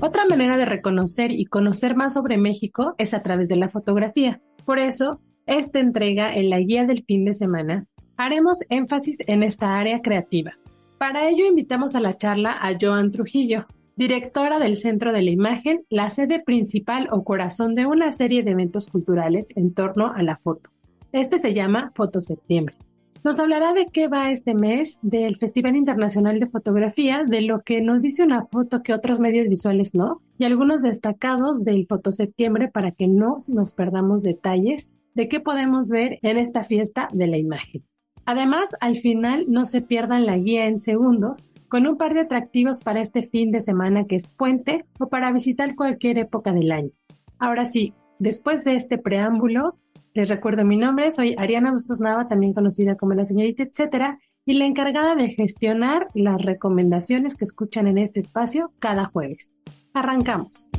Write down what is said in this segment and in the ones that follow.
Otra manera de reconocer y conocer más sobre México es a través de la fotografía. Por eso, esta entrega en la guía del fin de semana haremos énfasis en esta área creativa. Para ello invitamos a la charla a Joan Trujillo, directora del Centro de la Imagen, la sede principal o corazón de una serie de eventos culturales en torno a la foto. Este se llama Foto Septiembre. Nos hablará de qué va este mes, del Festival Internacional de Fotografía, de lo que nos dice una foto que otros medios visuales no, y algunos destacados del Foto Septiembre para que no nos perdamos detalles de qué podemos ver en esta fiesta de la imagen. Además, al final no se pierdan la guía en segundos con un par de atractivos para este fin de semana que es puente o para visitar cualquier época del año. Ahora sí, después de este preámbulo, les recuerdo mi nombre, soy Ariana Bustos Nava, también conocida como la señorita etcétera, y la encargada de gestionar las recomendaciones que escuchan en este espacio cada jueves. Arrancamos.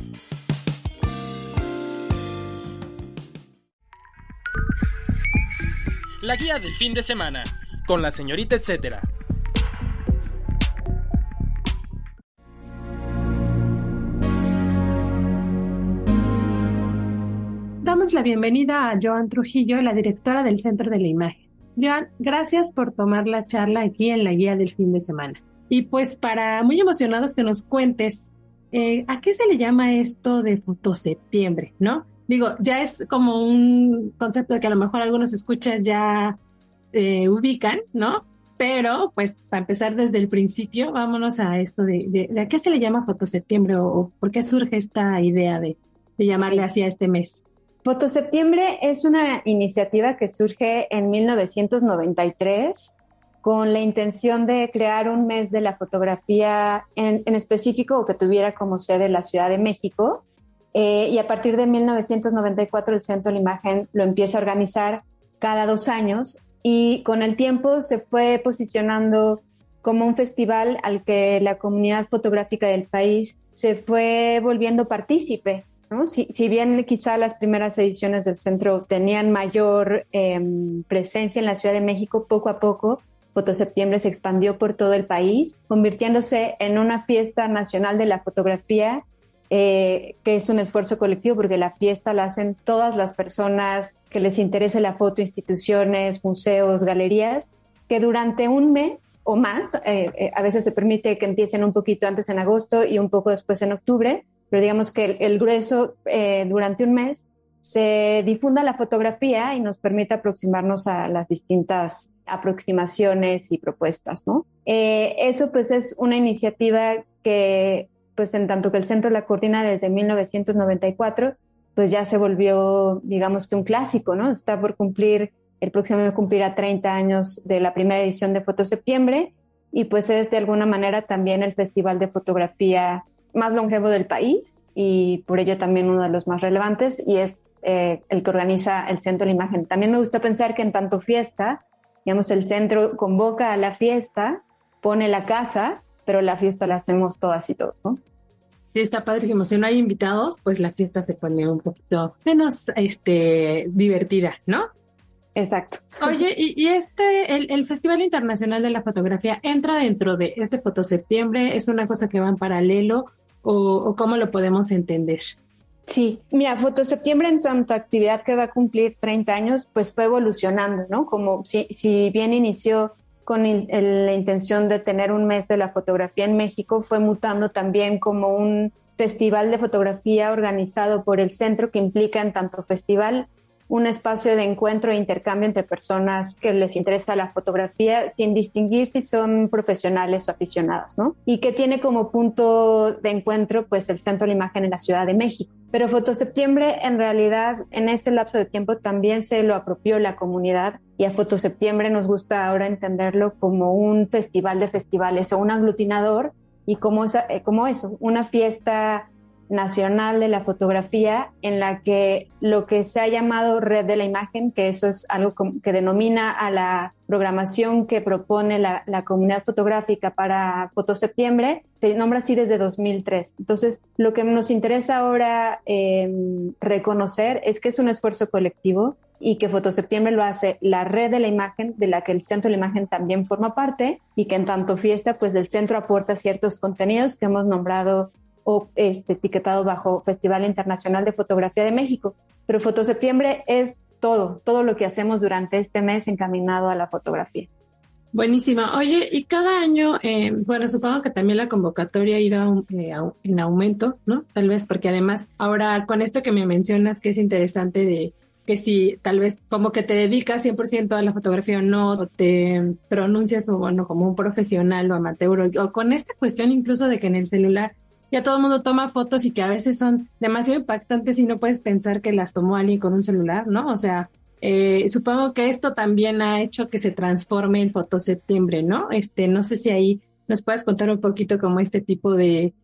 La guía del fin de semana, con la señorita etcétera. Damos la bienvenida a Joan Trujillo, la directora del Centro de la Imagen. Joan, gracias por tomar la charla aquí en la guía del fin de semana. Y pues para muy emocionados que nos cuentes, eh, ¿a qué se le llama esto de fotoseptiembre, no? Digo, ya es como un concepto que a lo mejor algunos escuchas ya eh, ubican, ¿no? Pero, pues, para empezar desde el principio, vámonos a esto de, de, a qué se le llama fotoseptiembre o, o por qué surge esta idea de, de llamarle así a este mes. Fotoseptiembre es una iniciativa que surge en 1993 con la intención de crear un mes de la fotografía en, específico o que tuviera como sede la Ciudad de México. Eh, y a partir de 1994 el Centro de la Imagen lo empieza a organizar cada dos años y con el tiempo se fue posicionando como un festival al que la comunidad fotográfica del país se fue volviendo partícipe. ¿No? Si, bien quizá las primeras ediciones del centro tenían mayor eh, presencia en la Ciudad de México, poco a poco Fotoseptiembre se expandió por todo el país, convirtiéndose en una fiesta nacional de la fotografía eh, que es un esfuerzo colectivo porque la fiesta la hacen todas las personas que les interese la foto, instituciones, museos, galerías, que durante un mes o más, eh, eh, a veces se permite que empiecen un poquito antes en agosto y un poco después en octubre, pero digamos que el, el grueso eh, durante un mes se difunda la fotografía y nos permite aproximarnos a las distintas aproximaciones y propuestas, ¿no? eso pues es una iniciativa que pues en tanto que el centro la coordina desde 1994, pues ya se volvió, digamos que un clásico, ¿no? Está por cumplir, el próximo año cumplirá 30 años de la primera edición de Foto Septiembre y pues es de alguna manera también el festival de fotografía más longevo del país y por ello también uno de los más relevantes y es eh, el que organiza el Centro de la Imagen. También me gusta pensar que en tanto fiesta, digamos, el centro convoca a la fiesta, pone la casa, pero la fiesta la hacemos todas y todos, ¿no? Sí, está padrísimo. Si no hay invitados, pues la fiesta se pone un poquito menos este, divertida, ¿no? Exacto. Oye, y, y este, el, el, Festival Internacional de la Fotografía entra dentro de este Fotoseptiembre, ¿es una cosa que va en paralelo o, cómo lo podemos entender? Sí, mira, Fotoseptiembre en tanto actividad que va a cumplir 30 años, pues fue evolucionando, ¿no? Como si, bien inició con la intención de tener un mes de la fotografía en México, fue mutando también como un festival de fotografía organizado por el centro que implica en tanto festival un espacio de encuentro e intercambio entre personas que les interesa la fotografía sin distinguir si son profesionales o aficionados, ¿no? Y que tiene como punto de encuentro pues el Centro de la Imagen en la Ciudad de México. Pero Fotoseptiembre en realidad en ese lapso de tiempo también se lo apropió la comunidad y a Fotoseptiembre nos gusta ahora entenderlo como un festival de festivales o un aglutinador y como, eh, como eso, una fiesta nacional de la fotografía en la que lo que se ha llamado red de la imagen, que eso es algo que denomina a la programación que propone la, comunidad fotográfica para Fotoseptiembre, se nombra así desde 2003. Entonces, lo que nos interesa ahora em, reconocer es que es un esfuerzo colectivo y que Fotoseptiembre lo hace la red de la imagen, de la que el Centro de la Imagen también forma parte, y que en tanto fiesta, pues el centro aporta ciertos contenidos que hemos nombrado o este, etiquetado bajo Festival Internacional de Fotografía de México. Pero Fotoseptiembre es todo, todo lo que hacemos durante este mes encaminado a la fotografía. Buenísima. Oye, y cada año, eh, bueno, supongo que también la convocatoria irá eh, en aumento, ¿no? Tal vez, porque además ahora con esto que me mencionas que es interesante de que si tal vez como que te dedicas 100% a la fotografía o no, o te pronuncias o, bueno, como un profesional o amateur, o con esta cuestión incluso de que en el celular ya todo el mundo toma fotos y que a veces son demasiado impactantes y no puedes pensar que las tomó alguien con un celular, ¿no? O sea, eh, supongo que esto también ha hecho que se transforme en Fotoseptiembre, ¿no? Este, no sé si ahí nos puedes contar un poquito como este tipo de,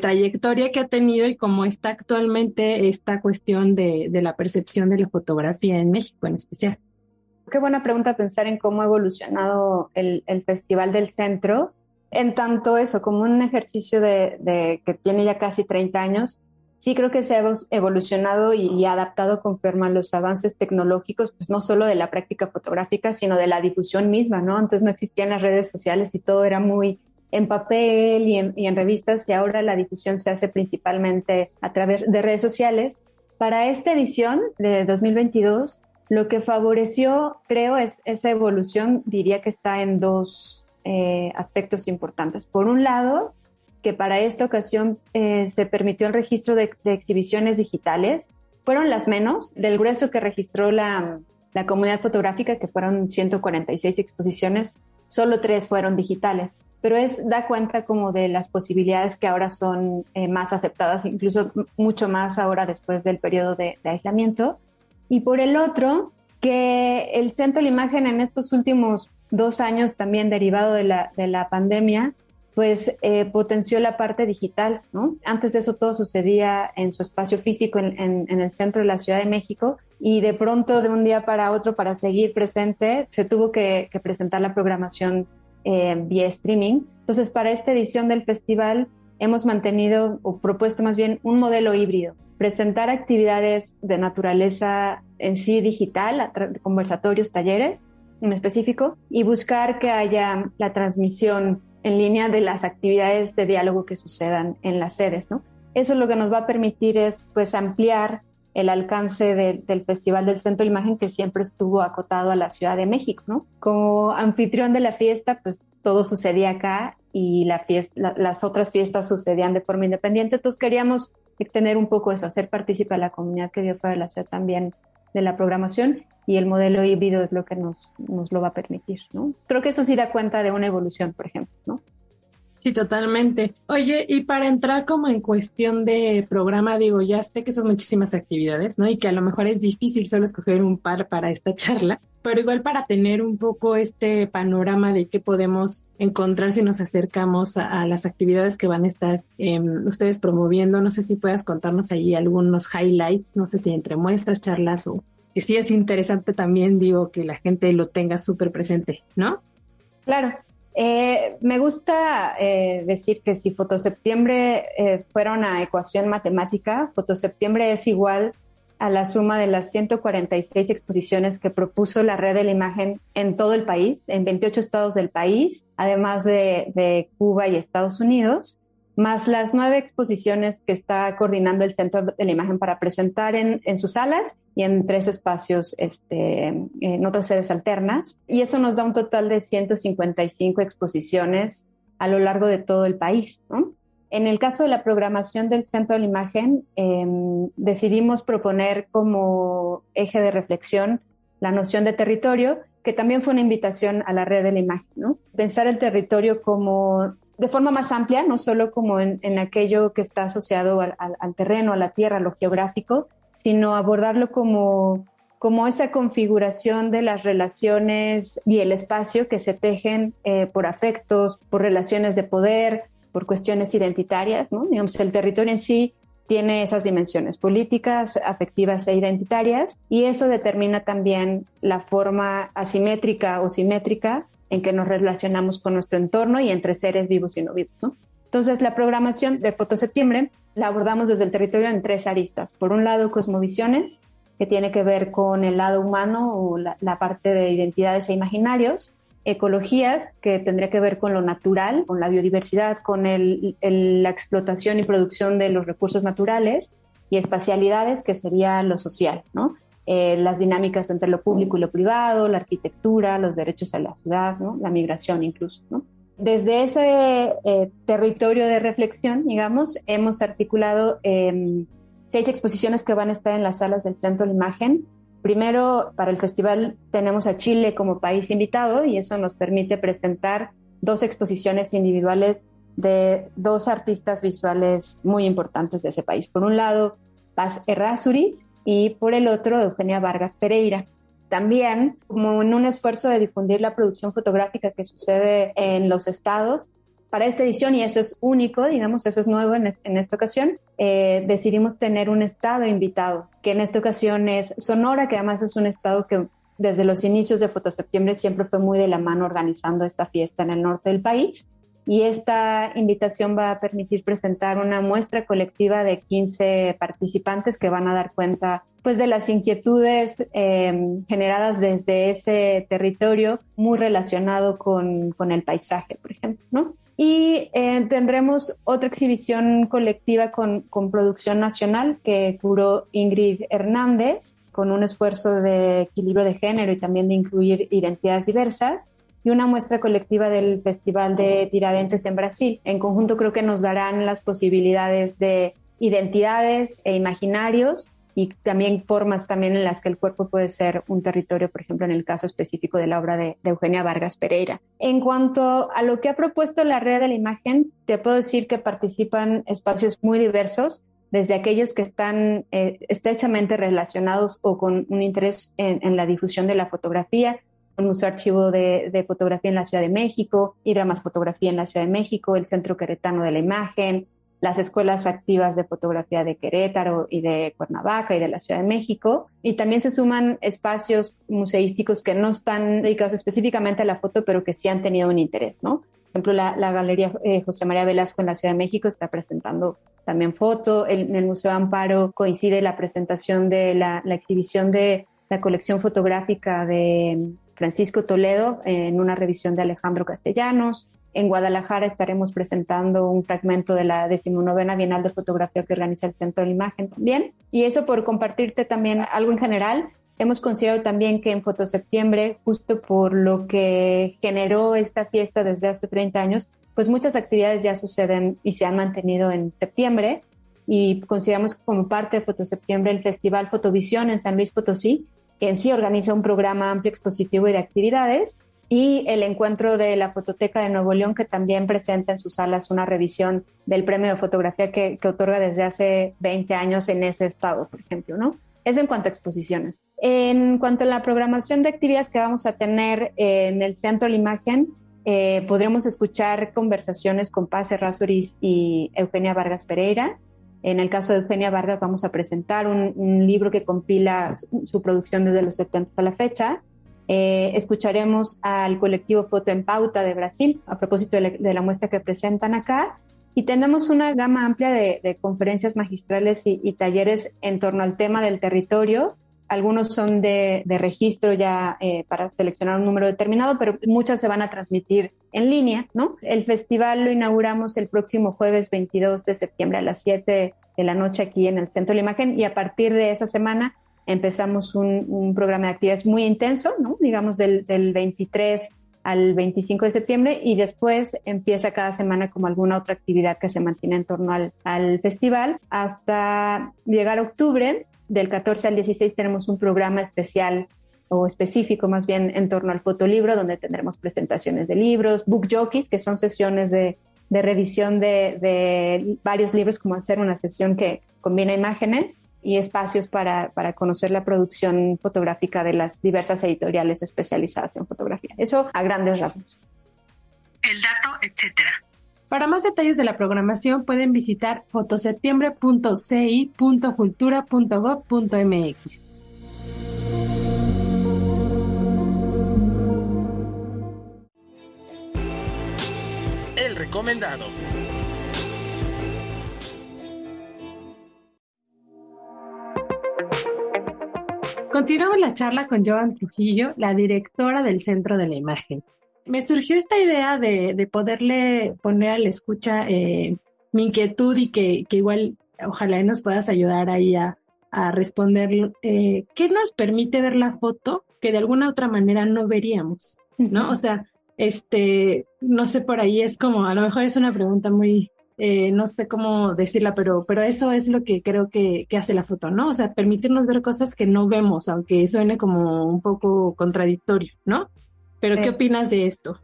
trayectoria que ha tenido y cómo está actualmente esta cuestión de, la percepción de la fotografía en México en especial. Qué buena pregunta pensar en cómo ha evolucionado el, el Festival del Centro en tanto eso, como un ejercicio de, que tiene ya casi 30 años, sí creo que se ha evolucionado y, adaptado conforme a los avances tecnológicos, pues no solo de la práctica fotográfica, sino de la difusión misma, ¿no? Antes no existían las redes sociales y todo era muy en papel y y en revistas y ahora la difusión se hace principalmente a través de redes sociales. Para esta edición de 2022, lo que favoreció, creo, es esa evolución, diría que está en dos, eh, aspectos importantes. Por un lado, que para esta ocasión eh, se permitió el registro de, exhibiciones digitales. Fueron las menos del grueso que registró la, la comunidad fotográfica, que fueron 146 exposiciones, solo tres fueron digitales, pero es da cuenta como de las posibilidades que ahora son eh, más aceptadas, incluso mucho más ahora después del periodo de, de, aislamiento. Y por el otro, que el centro de la imagen en estos últimos dos años también derivado de la, de la pandemia, pues eh, potenció la parte digital. Antes de eso todo sucedía en su espacio físico en, en, el centro de la Ciudad de México y de pronto de un día para otro para seguir presente se tuvo que, que presentar la programación eh, vía streaming. Entonces para esta edición del festival hemos mantenido o propuesto más bien un modelo híbrido, presentar actividades de naturaleza en sí digital, conversatorios, talleres, en específico y buscar que haya la transmisión en línea de las actividades de diálogo que sucedan en las sedes, ¿no? Eso lo que nos va a permitir es pues ampliar el alcance del Festival del Centro de Imagen que siempre estuvo acotado a la Ciudad de México, ¿no? Como anfitrión de la fiesta, pues todo sucedía acá y las otras fiestas sucedían de forma independiente, entonces queríamos extender un poco eso, hacer partícipe a la comunidad que vio fuera de la ciudad también de la programación y el modelo híbrido es lo que nos, nos lo va a permitir, ¿no? Creo que eso sí da cuenta de una evolución, por ejemplo, ¿no? Sí, totalmente. Oye, y para entrar como en cuestión de programa, digo, ya sé que son muchísimas actividades, ¿no? Y que a lo mejor es difícil solo escoger un par para esta charla, pero igual para tener un poco este panorama de qué podemos encontrar si nos acercamos a, las actividades que van a estar em, ustedes promoviendo, no sé si puedas contarnos ahí algunos highlights, no sé si entre muestras, charlas o que sí es interesante también, digo, que la gente lo tenga súper presente, ¿no? Claro. Eh, me gusta eh, decir que si fotoseptiembre eh, fuera una ecuación matemática, fotoseptiembre es igual a la suma de las 146 exposiciones que propuso la red de la imagen en todo el país, en 28 estados del país, además de Cuba y Estados Unidos más las nueve exposiciones que está coordinando el Centro de la Imagen para presentar en, sus salas y en tres espacios este, en otras sedes alternas. Y eso nos da un total de 155 exposiciones a lo largo de todo el país. En el caso de la programación del Centro de la Imagen, em, decidimos proponer como eje de reflexión la noción de territorio, que también fue una invitación a la red de la imagen. Pensar el territorio como de forma más amplia, no solo como en, aquello que está asociado al, terreno, a la tierra, a lo geográfico, sino abordarlo como, como esa configuración de las relaciones y el espacio que se tejen eh, por afectos, por relaciones de poder, por cuestiones identitarias, ¿no? Digamos, el territorio en sí tiene esas dimensiones políticas, afectivas e identitarias, y eso determina también la forma asimétrica o simétrica en que nos relacionamos con nuestro entorno y entre seres vivos y no vivos. Entonces, la programación de Foto Septiembre la abordamos desde el territorio en tres aristas. Por un lado, cosmovisiones, que tiene que ver con el lado humano o la, parte de identidades e imaginarios ecologías, que tendría que ver con lo natural, con la biodiversidad, con la explotación y producción de los recursos naturales, y espacialidades, que sería lo social, ¿no? Eh, las dinámicas entre lo público y lo privado, la arquitectura, los derechos a la ciudad, la migración incluso. Desde ese eh, territorio de reflexión, digamos, hemos articulado eh, seis exposiciones que van a estar en las salas del Centro de Imagen Primero, para el festival tenemos a Chile como país invitado y eso nos permite presentar dos exposiciones individuales de dos artistas visuales muy importantes de ese país. Por un lado, Paz Errázuriz y por el otro, Eugenia Vargas Pereira. También, como en un esfuerzo de difundir la producción fotográfica que sucede en los estados, para esta edición, y eso es único, digamos, eso es nuevo en, esta ocasión, eh, decidimos tener un estado invitado, que en esta ocasión es Sonora, que además es un estado que desde los inicios de Fotoseptiembre siempre fue muy de la mano organizando esta fiesta en el norte del país. Y esta invitación va a permitir presentar una muestra colectiva de 15 participantes que van a dar cuenta pues de las inquietudes em, generadas desde ese territorio muy relacionado con, con el paisaje, por ejemplo, ¿no? Y eh, tendremos otra exhibición colectiva con, con, producción nacional que curó Ingrid Hernández, con un esfuerzo de equilibrio de género y también de incluir identidades diversas, y una muestra colectiva del Festival de Tiradentes en Brasil. En conjunto creo que nos darán las posibilidades de identidades e imaginarios y también formas también en las que el cuerpo puede ser un territorio, por ejemplo, en el caso específico de la obra de, Eugenia Vargas Pereira. En cuanto a lo que ha propuesto la red de la imagen, te puedo decir que participan espacios muy diversos, desde aquellos que están eh, estrechamente relacionados o con un interés en, la difusión de la fotografía, el Museo Archivo de, de, Fotografía en la Ciudad de México, Más Fotografía en la Ciudad de México, el Centro Queretano de la Imagen, las escuelas activas de fotografía de Querétaro y de Cuernavaca y de la Ciudad de México. Y también se suman espacios museísticos que no están dedicados específicamente a la foto, pero que sí han tenido un interés, ¿no? Por ejemplo, la, Galería eh, José María Velasco en la Ciudad de México está presentando también foto. en el Museo Amparo coincide la presentación de la, la exhibición de la colección fotográfica de Francisco Toledo en una revisión de Alejandro Castellanos. En Guadalajara estaremos presentando un fragmento de la decimonovena Bienal de Fotografía que organiza el Centro de la Imagen también. Y eso por compartirte también algo en general. Hemos considerado también que en Fotoseptiembre, justo por lo que generó esta fiesta desde hace 30 años, pues muchas actividades ya suceden y se han mantenido en septiembre. Y consideramos como parte de Fotoseptiembre el Festival Fotovisión en San Luis Potosí, que en sí organiza un programa amplio expositivo y de actividades y el encuentro de la Fototeca de Nuevo León, que también presenta en sus salas una revisión del premio de fotografía que, otorga desde hace 20 años en ese estado, por ejemplo, ¿no? Es en cuanto a exposiciones. En cuanto a la programación de actividades que vamos a tener en el Centro de la Imagen, eh, podremos escuchar conversaciones con Paz Errázuriz y Eugenia Vargas Pereira. En el caso de Eugenia Vargas vamos a presentar un, libro que compila su, producción desde los 70 hasta la fecha. Eh, escucharemos al colectivo Foto en Pauta de Brasil a propósito de la, muestra que presentan acá. Y tenemos una gama amplia de, conferencias magistrales y, talleres en torno al tema del territorio. Algunos son de, registro ya eh, para seleccionar un número determinado, pero muchas se van a transmitir en línea, ¿no? El festival lo inauguramos el próximo jueves 22 de septiembre a las 7 de la noche aquí en el Centro de la Imagen y a partir de esa semana empezamos un, programa de actividades muy intenso, ¿no? digamos del, 23 al 25 de septiembre y después empieza cada semana como alguna otra actividad que se mantiene en torno al, al festival hasta llegar a octubre. Del 14 al 16 tenemos un programa especial o específico más bien en torno al fotolibro, donde tendremos presentaciones de libros, book jockeys, que son sesiones de, de revisión de, de, varios libros, como hacer una sesión que combina imágenes y espacios para, para, conocer la producción fotográfica de las diversas editoriales especializadas en fotografía. Eso a grandes rasgos. El dato, etcétera. Para más detalles de la programación pueden visitar fotoseptiembre.ci.cultura.gov.mx. El recomendado. Continuamos la charla con Joan Trujillo, la directora del Centro de la Imagen. Me surgió esta idea de, poderle poner a la escucha eh, mi inquietud y que, igual ojalá nos puedas ayudar ahí a, responder. Eh, ¿Qué nos permite ver la foto que de alguna otra manera no veríamos? ¿No? O sea, este, no sé, por ahí es como, a lo mejor es una pregunta muy, eh, no sé cómo decirla, pero, pero eso es lo que creo que, hace la foto, ¿no? O sea, permitirnos ver cosas que no vemos, aunque suene como un poco contradictorio, ¿no? Pero, ¿qué opinas de esto?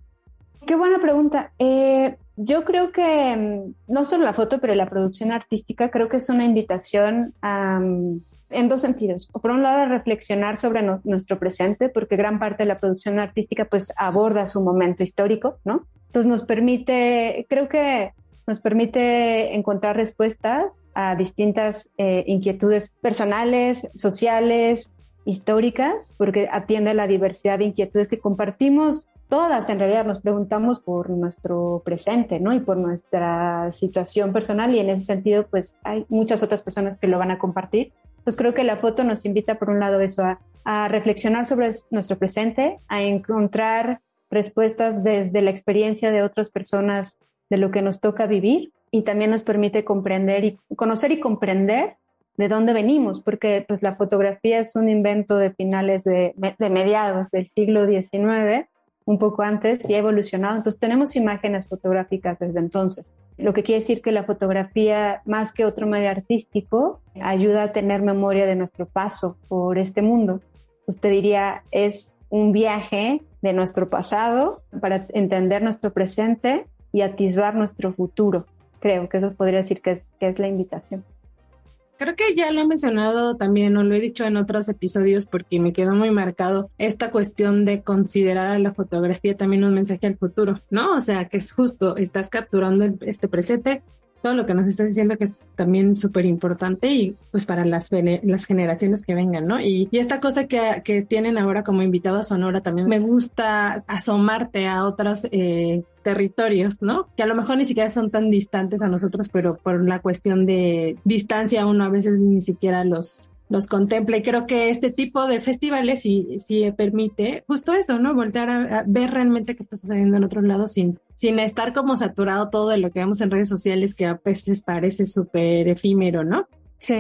Qué buena pregunta. Eh, yo creo que mm, no solo la foto, pero la producción artística, creo que es una invitación en dos sentidos. Por un lado, a reflexionar sobre nuestro presente, porque gran parte de la producción artística pues aborda su momento histórico, ¿no? Entonces nos permite, creo que nos permite encontrar respuestas a distintas eh, inquietudes personales, sociales, históricas, porque atiende a la diversidad de inquietudes que compartimos todas. En realidad nos preguntamos por nuestro presente, ¿no? Y por nuestra situación personal y en ese sentido, pues hay muchas otras personas que lo van a compartir. Pues creo que la foto nos invita, por un lado, eso, a, a reflexionar sobre nuestro presente, a encontrar respuestas desde la experiencia de otras personas de lo que nos toca vivir y también nos permite comprender y conocer y comprender de dónde venimos, porque pues la fotografía es un invento de finales de, mediados del siglo XIX, un poco antes y ha evolucionado. Entonces tenemos imágenes fotográficas desde entonces. Lo que quiere decir que la fotografía, más que otro medio artístico, ayuda a tener memoria de nuestro paso por este mundo. Usted diría, es un viaje de nuestro pasado para entender nuestro presente y atisbar nuestro futuro. Creo que eso podría decir que es la invitación. Creo que ya lo he mencionado también, o lo he dicho en otros episodios porque me quedó muy marcado esta cuestión de considerar a la fotografía también un mensaje al futuro, ¿no? O sea, que es justo, estás capturando este presente, todo lo que nos estás diciendo que es también súper importante y pues para las, las generaciones que vengan, ¿no? Y, esta cosa que, que, tienen ahora como invitada Sonora también me gusta asomarte a otros eh, territorios, ¿no? Que a lo mejor ni siquiera son tan distantes a nosotros, pero por la cuestión de distancia uno a veces ni siquiera los los contempla y creo que este tipo de festivales sí, sí permite justo eso, ¿no? Voltear a, ver realmente qué está sucediendo en otros lados sin, sin estar como saturado todo de lo que vemos en redes sociales que a veces parece súper efímero, ¿no?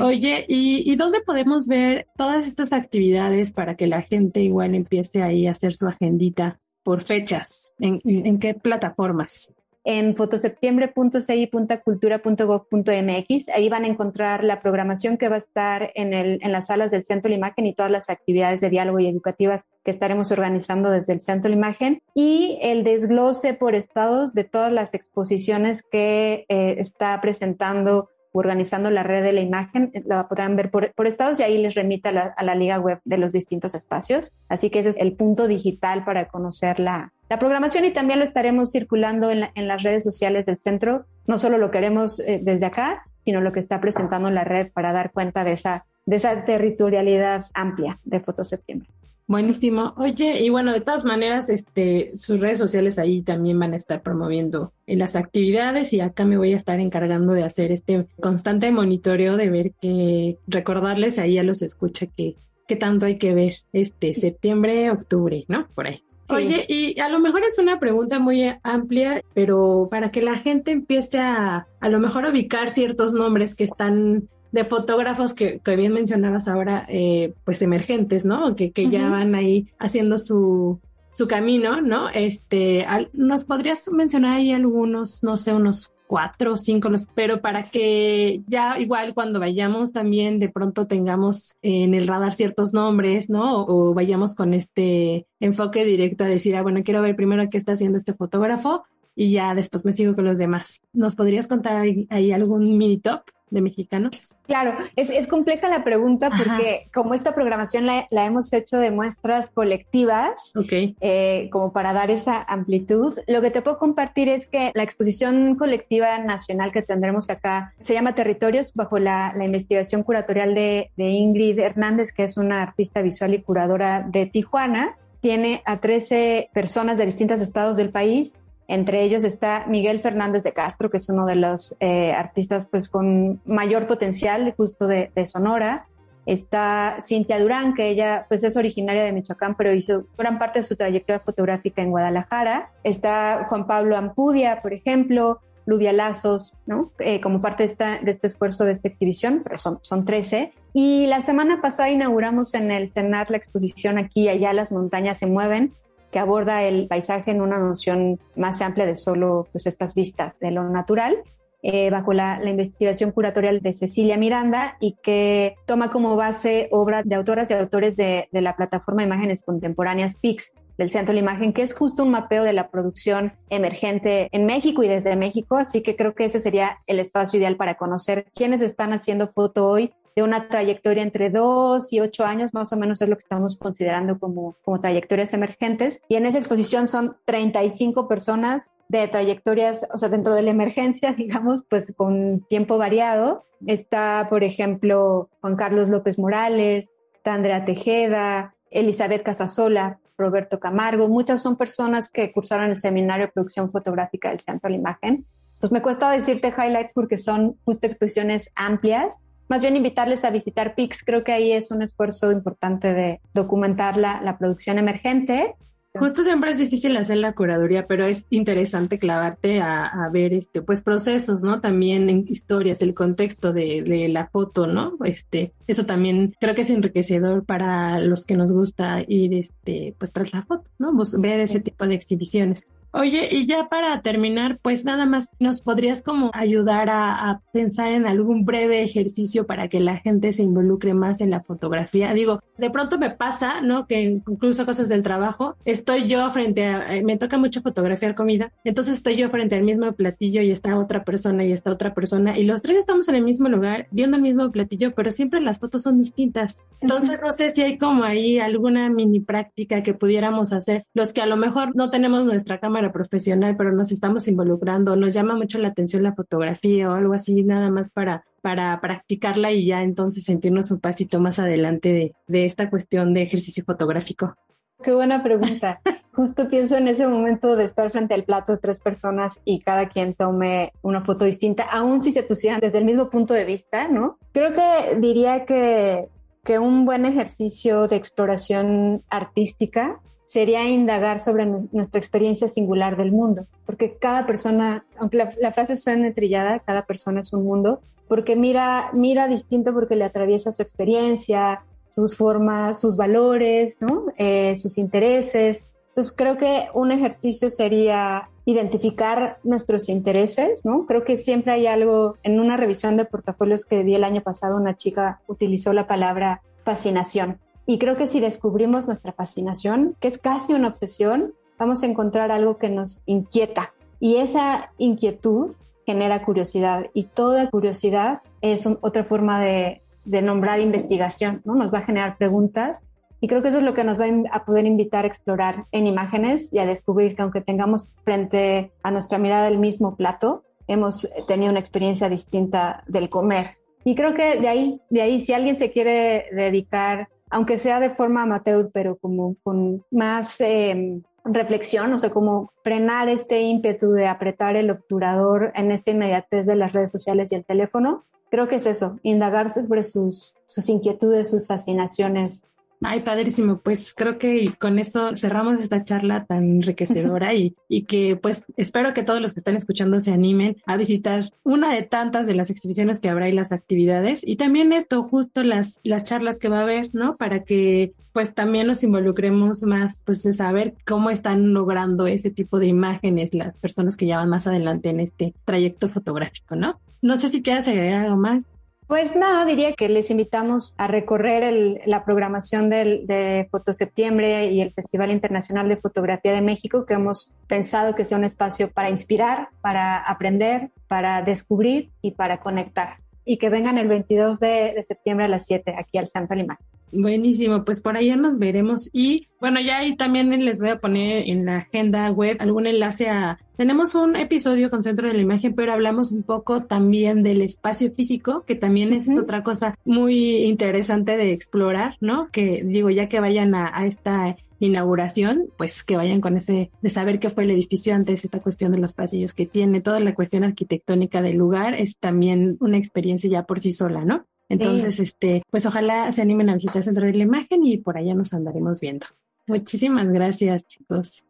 Oye, ¿y, ¿y, dónde podemos ver todas estas actividades para que la gente igual empiece ahí a hacer su agendita por fechas? ¿En, en qué plataformas? En fotoseptiembre.ci.cultura.gov.mx. Ahí van a encontrar la programación que va a estar en, el, en las salas del Centro de la Imagen y todas las actividades de diálogo y educativas que estaremos organizando desde el Centro de la Imagen y el desglose por estados de todas las exposiciones que eh, está presentando organizando la red de la imagen, la podrán ver por, estados y ahí les remita a la liga web de los distintos espacios. Así que ese es el punto digital para conocer la, la programación y también lo estaremos circulando en, las redes sociales del centro, no solo lo que haremos eh, desde acá, sino lo que está presentando en la red para dar cuenta de esa, de esa territorialidad amplia de Fotoseptiembre. Buenísimo. Oye, y bueno, de todas maneras, este, sus redes sociales ahí también van a estar promoviendo las actividades y acá me voy a estar encargando de hacer este constante monitoreo de ver que recordarles ahí a los escucha que, que tanto hay que ver este septiembre, octubre, ¿no? Por ahí. Oye, y a lo mejor es una pregunta muy amplia, pero para que la gente empiece a a lo mejor ubicar ciertos nombres que están de fotógrafos que, que bien mencionabas ahora, eh, pues emergentes, ¿no? Que, que ya van ahí haciendo su, su camino, ¿no? Este, ¿nos podrías mencionar ahí algunos, no sé, unos cuatro o cinco, pero para que ya igual cuando vayamos también de pronto tengamos en el radar ciertos nombres, ¿no? O, vayamos con este enfoque directo a decir, ah, bueno, quiero ver primero qué está haciendo este fotógrafo y ya después me sigo con los demás. ¿Nos podrías contar ahí, algún mini top? De mexicanos? Claro, es, es compleja la pregunta porque como esta programación la, la, hemos hecho de muestras colectivas, okay. eh, como para dar esa amplitud, lo que te puedo compartir es que la exposición colectiva nacional que tendremos acá se llama Territorios bajo la, la investigación curatorial de, de Ingrid Hernández, que es una artista visual y curadora de Tijuana tiene a 13 personas de distintos estados del país entre ellos está Miguel Fernández de Castro, que es uno de los eh, artistas pues, con mayor potencial justo de, Sonora. Está Cintia Durán, que ella pues, es originaria de Michoacán, pero hizo gran parte de su trayectoria fotográfica en Guadalajara. Está Juan Pablo Ampudia, por ejemplo, Luvia Lazos, ¿no? Eh, como parte de este esfuerzo de esta exhibición, pero son, son 13. Y la semana pasada inauguramos en el CENAR la exposición Aquí y allá las montañas se mueven, que aborda el paisaje en una noción más amplia de solo pues, estas vistas de lo natural, eh, bajo la, investigación curatorial de Cecilia Miranda y que toma como base obras de autoras y autores de, de la plataforma imágenes contemporáneas PIX del Centro de la Imagen, que es justo un mapeo de la producción emergente en México y desde México, así que creo que ese sería el espacio ideal para conocer quiénes están haciendo foto hoy de una trayectoria entre dos y ocho años, más o menos es lo que estamos considerando como, como trayectorias emergentes. Y en esa exposición son 35 personas de trayectorias, o sea, dentro de la emergencia, digamos, pues con tiempo variado. Está, por ejemplo, Juan Carlos López Morales, Andrea Tejeda, Elizabeth Casasola, Roberto Camargo. Muchas son personas que cursaron el seminario de producción fotográfica del Centro de la Imagen. Pues me cuesta decirte highlights porque son justo exposiciones amplias más bien invitarles a visitar PIX. Creo que ahí es un esfuerzo importante de documentar la, la producción emergente. Justo siempre es difícil hacer la curaduría, pero es interesante clavarte a, a, ver este, pues procesos, ¿no? También en historias, el contexto de, de, la foto, ¿no? Este, eso también creo que es enriquecedor para los que nos gusta ir, este, pues tras la foto, ¿no? Pues, ver ese tipo de exhibiciones. Oye, y ya para terminar, pues nada más, ¿nos podrías como ayudar a, a, pensar en algún breve ejercicio para que la gente se involucre más en la fotografía? Digo, de pronto me pasa, ¿no? Que incluso cosas del trabajo, estoy yo frente a, eh, me toca mucho fotografiar comida, entonces estoy yo frente al mismo platillo y está otra persona y está otra persona y los tres estamos en el mismo lugar viendo el mismo platillo, pero siempre las fotos son distintas. Entonces no sé si hay como ahí alguna mini práctica que pudiéramos hacer, los que a lo mejor no tenemos nuestra cámara profesional, pero nos estamos involucrando, nos llama mucho la atención la fotografía o algo así, nada más para, para practicarla y ya entonces sentirnos un pasito más adelante de, de esta cuestión de ejercicio fotográfico. Qué buena pregunta. Justo pienso en ese momento de estar frente al plato de tres personas y cada quien tome una foto distinta, aun si se pusieran desde el mismo punto de vista, ¿no? Creo que diría que, que un buen ejercicio de exploración artística sería indagar sobre nuestra experiencia singular del mundo, porque cada persona, aunque la, frase suene trillada, cada persona es un mundo, porque mira, mira distinto porque le atraviesa su experiencia, sus formas, sus valores, eh, sus intereses. Entonces creo que un ejercicio sería identificar nuestros intereses, ¿no? Creo que siempre hay algo, en una revisión de portafolios que di el año pasado, una chica utilizó la palabra fascinación. Y creo que si descubrimos nuestra fascinación, que es casi una obsesión, vamos a encontrar algo que nos inquieta. Y esa inquietud genera curiosidad y toda curiosidad es un, otra forma de, de, nombrar investigación, ¿no? Nos va a generar preguntas y creo que eso es lo que nos va a poder invitar a explorar en imágenes y a descubrir que aunque tengamos frente a nuestra mirada el mismo plato, hemos tenido una experiencia distinta del comer. Y creo que de ahí, de ahí, si alguien se quiere dedicar aunque sea de forma amateur, pero como con más eh, reflexión, o sea, como frenar este ímpetu de apretar el obturador en esta inmediatez de las redes sociales y el teléfono. Creo que es eso, indagar sobre sus, sus inquietudes, sus fascinaciones, Ay, padrísimo. Pues creo que con esto cerramos esta charla tan enriquecedora y, y que pues espero que todos los que están escuchando se animen a visitar una de tantas de las exhibiciones que habrá y las actividades. Y también esto, justo las, las charlas que va a haber, ¿no? Para que pues también nos involucremos más, pues de saber cómo están logrando ese tipo de imágenes las personas que ya van más adelante en este trayecto fotográfico, ¿no? No sé si quieras agregar algo más. Pues nada, diría que les invitamos a recorrer el, la programación del, de Fotoseptiembre y el Festival Internacional de Fotografía de México, que hemos pensado que sea un espacio para inspirar, para aprender, para descubrir y para conectar. y que vengan el 22 de, septiembre a las 7 aquí al Santo Lima. Buenísimo, pues por allá nos veremos y bueno, ya ahí también les voy a poner en la agenda web algún enlace a... Tenemos un episodio con Centro de la Imagen, pero hablamos un poco también del espacio físico, que también es otra cosa muy interesante de explorar, ¿no? Que digo, ya que vayan a, a esta inauguración, pues que vayan con ese de saber qué fue el edificio antes, esta cuestión de los pasillos que tiene, toda la cuestión arquitectónica del lugar es también una experiencia ya por sí sola, ¿no? Entonces, este, pues ojalá se animen a visitar el Centro de la Imagen y por allá nos andaremos viendo. Muchísimas gracias, chicos.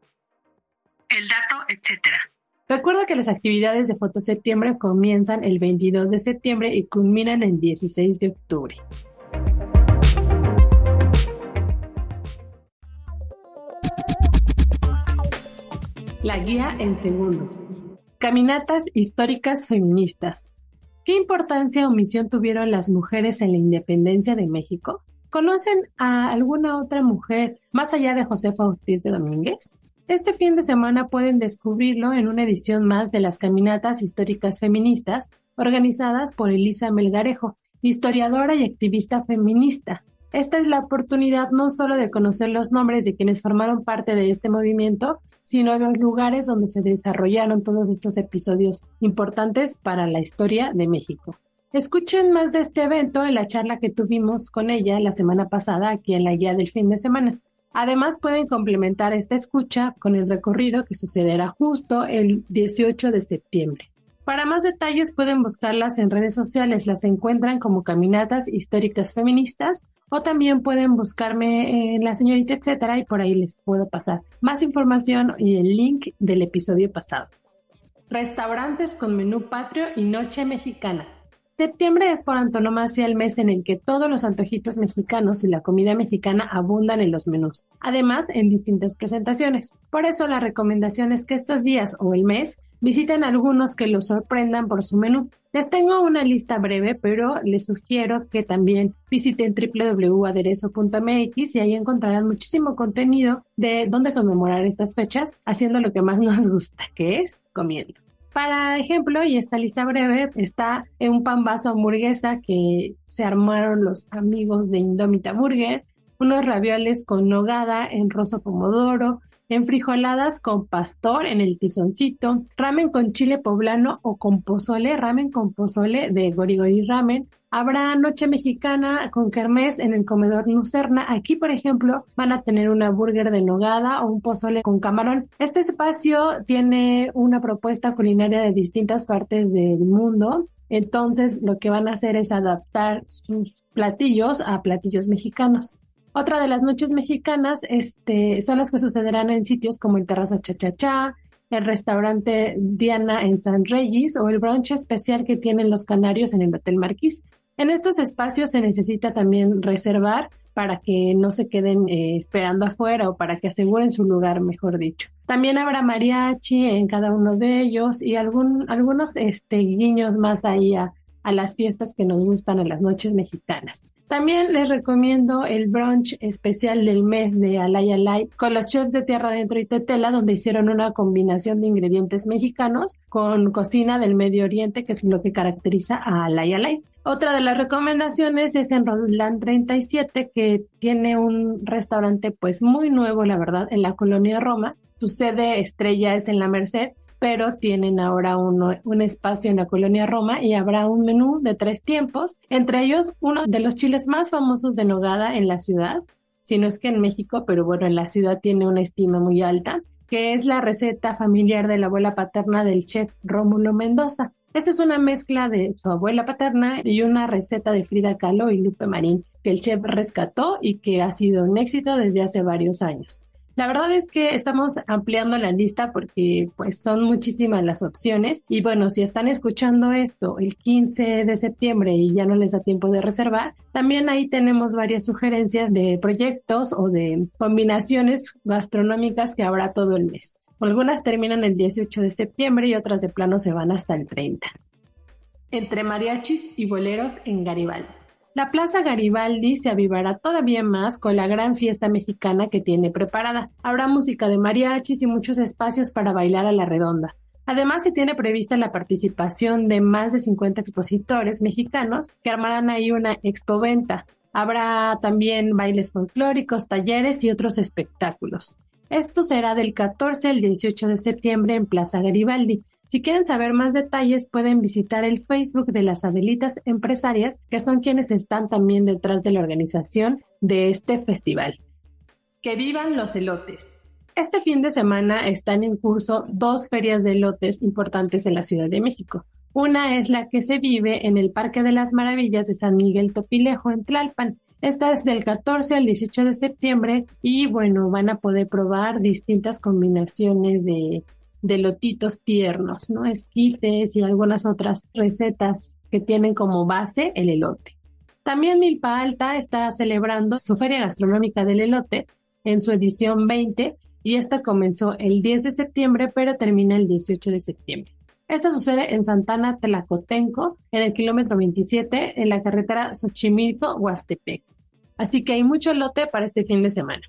El dato, etcétera. Recuerda que las actividades de Foto Septiembre comienzan el 22 de septiembre y culminan el 16 de octubre. La guía en segundos. Caminatas históricas feministas. ¿Qué importancia o misión tuvieron las mujeres en la independencia de México? ¿Conocen a alguna otra mujer más allá de Josefa Ortiz de Domínguez? Este fin de semana pueden descubrirlo en una edición más de las Caminatas Históricas Feministas organizadas por Elisa Melgarejo, historiadora y activista feminista. Esta es la oportunidad no solo de conocer los nombres de quienes formaron parte de este movimiento, sino los lugares donde se desarrollaron todos estos episodios importantes para la historia de México. Escuchen más de este evento en la charla que tuvimos con ella la semana pasada aquí en la guía del fin de semana. Además, pueden complementar esta escucha con el recorrido que sucederá justo el 18 de septiembre. Para más detalles pueden buscarlas en redes sociales, las encuentran como Caminatas Históricas Feministas o también pueden buscarme en la señorita etcétera y por ahí les puedo pasar más información y el link del episodio pasado. Restaurantes con menú patrio y noche mexicana. Septiembre es por antonomasia el mes en el que todos los antojitos mexicanos y la comida mexicana abundan en los menús, además en distintas presentaciones. Por eso la recomendación es que estos días o el mes visiten algunos que los sorprendan por su menú. Les tengo una lista breve, pero les sugiero que también visiten www.aderezo.mx y ahí encontrarán muchísimo contenido de dónde conmemorar estas fechas, haciendo lo que más nos gusta, que es comiendo. Para ejemplo, y esta lista breve, está un pan vaso hamburguesa que se armaron los amigos de Indomita Burger, unos ravioles con nogada en rosa pomodoro, enfrijoladas con pastor en el tizoncito, ramen con chile poblano o con pozole, ramen con pozole de Gorigori Ramen. Habrá noche mexicana con kermés en el comedor Lucerna. Aquí, por ejemplo, van a tener una burger de nogada o un pozole con camarón. Este espacio tiene una propuesta culinaria de distintas partes del mundo. Entonces, lo que van a hacer es adaptar sus platillos a platillos mexicanos. Otra de las noches mexicanas este, son las que sucederán en sitios como el Terraza Chachachá, el restaurante Diana en San Reyes o el brunch especial que tienen los canarios en el Hotel Marquís. En estos espacios se necesita también reservar para que no se queden eh, esperando afuera o para que aseguren su lugar, mejor dicho. También habrá mariachi en cada uno de ellos y algún, algunos este, guiños más ahí a, las fiestas que nos gustan a las noches mexicanas. También les recomiendo el brunch especial del mes de Alay Alay con los chefs de Tierra Adentro y Tetela, donde hicieron una combinación de ingredientes mexicanos con cocina del Medio Oriente, que es lo que caracteriza a Alay Alay. Otra de las recomendaciones es en Roland 37, que tiene un restaurante pues muy nuevo, la verdad, en la colonia Roma. Su sede estrella es en la Merced pero tienen ahora un espacio en la colonia Roma y habrá un menú de tres tiempos, entre ellos uno de los chiles más famosos de Nogada en la ciudad, si no es que en México, pero bueno, en la ciudad tiene una estima muy alta, que es la receta familiar de la abuela paterna del chef Rómulo Mendoza. Esta es una mezcla de su abuela paterna y una receta de Frida Kahlo y Lupe Marín que el chef rescató y que ha sido un éxito desde hace varios años. La verdad es que estamos ampliando la lista porque pues son muchísimas las opciones y bueno, si están escuchando esto el 15 de septiembre y ya no les da tiempo de reservar, también ahí tenemos varias sugerencias de proyectos o de combinaciones gastronómicas que habrá todo el mes. Algunas terminan el 18 de septiembre y otras de plano se van hasta el 30. Entre mariachis y boleros en Garibaldi. La Plaza Garibaldi se avivará todavía más con la gran fiesta mexicana que tiene preparada. Habrá música de mariachis y muchos espacios para bailar a la redonda. Además, se tiene prevista la participación de más de 50 expositores mexicanos que armarán ahí una expoventa. Habrá también bailes folclóricos, talleres y otros espectáculos. Esto será del 14 al 18 de septiembre en Plaza Garibaldi. Si quieren saber más detalles, pueden visitar el Facebook de las Adelitas Empresarias, que son quienes están también detrás de la organización de este festival. ¡Que vivan los elotes! Este fin de semana están en curso dos ferias de elotes importantes en la Ciudad de México. Una es la que se vive en el Parque de las Maravillas de San Miguel Topilejo en Tlalpan esta es del 14 al 18 de septiembre y bueno, van a poder probar distintas combinaciones de, de lotitos tiernos, ¿no? Esquites y algunas otras recetas que tienen como base el elote. También Milpa Alta está celebrando su Feria Gastronómica del Elote en su edición 20 y esta comenzó el 10 de septiembre pero termina el 18 de septiembre. Esta sucede en Santana Telacotenco, en el kilómetro 27, en la carretera Xochimilco-Huastepec. Así que hay mucho lote para este fin de semana.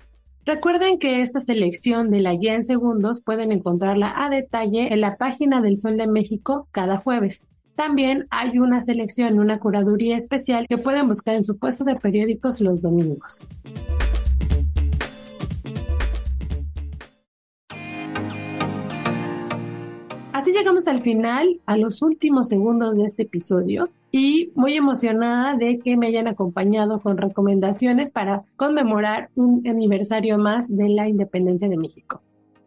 Recuerden que esta selección de la guía en segundos pueden encontrarla a detalle en la página del Sol de México cada jueves. También hay una selección, una curaduría especial que pueden buscar en su puesto de periódicos los domingos. Así llegamos al final, a los últimos segundos de este episodio y muy emocionada de que me hayan acompañado con recomendaciones para conmemorar un aniversario más de la independencia de México.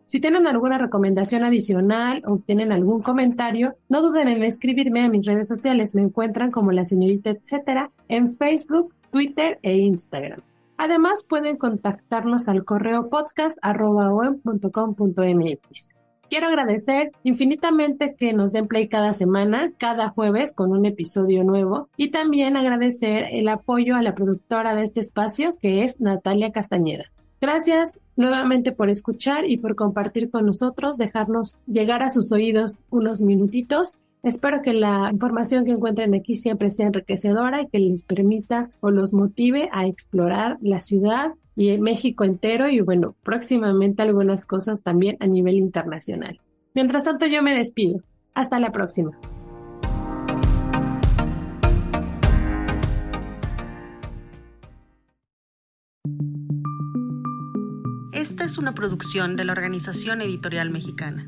Si tienen alguna recomendación adicional o tienen algún comentario, no duden en escribirme a mis redes sociales. Me encuentran como la señorita etcétera en Facebook, Twitter e Instagram. Además, pueden contactarnos al correo podcast.com.mx. Quiero agradecer infinitamente que nos den play cada semana, cada jueves con un episodio nuevo y también agradecer el apoyo a la productora de este espacio que es Natalia Castañeda. Gracias nuevamente por escuchar y por compartir con nosotros, dejarnos llegar a sus oídos unos minutitos Espero que la información que encuentren aquí siempre sea enriquecedora y que les permita o los motive a explorar la ciudad y México entero y bueno, próximamente algunas cosas también a nivel internacional. Mientras tanto, yo me despido. Hasta la próxima. Esta es una producción de la Organización Editorial Mexicana.